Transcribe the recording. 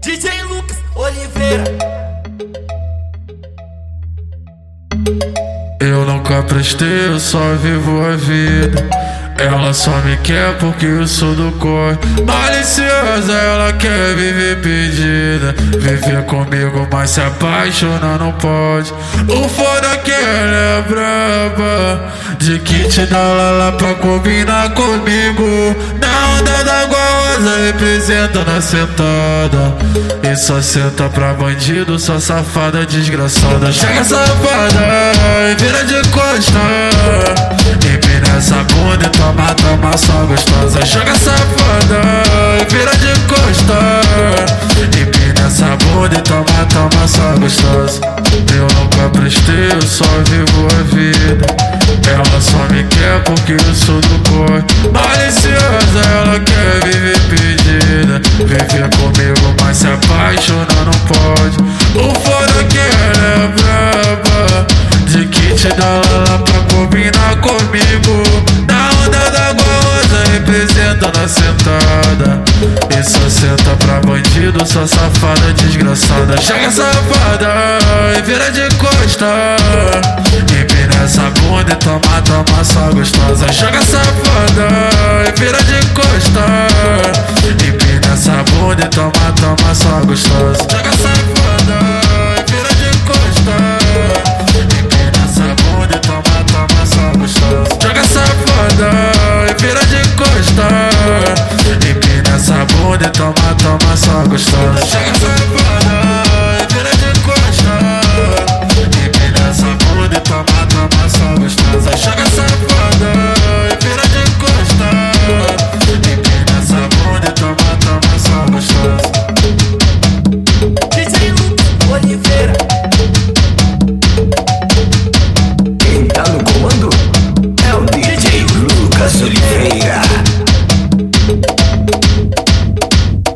DJ Lucas Oliveira. Eu nunca prestei, eu só vivo a vida. Ela só me quer porque eu sou do corre. Maliciosa, ela quer viver pedida. Viver comigo, mas se apaixonar não pode. O foda que ela é braba. De kit da lala pra combinar comigo. Não dá goza, representa na sentada. E só senta pra bandido, só safada desgraçada. Chega safada e vira de costa. E nessa bunda e toma, toma só gostosa. Joga safada e vira de costa. E nessa bunda e toma, toma só gostosa. Eu nunca prestei, eu só vivo a vida. Porque eu sou do cor. Maliciosa, ela quer viver pedida. Viver comigo, mas se apaixonar não pode. O foda é que ela é braba. De kit da Lala pra combinar comigo. Na onda da goza, representa na sentada. E só senta pra bandido, só safada desgraçada. Chega safada e vira de costa. E nessa bunda e toma, Joga safada e vira de costa. Empina essa bunda e toma, toma só gostosa Joga safada e vira de costa. Empina essa bunda e toma, toma só gostosa Joga safada e vira de costa. Empina essa bunda e toma, toma só gostosa Joga safada Joga essa infinita.